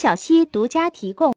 小溪独家提供。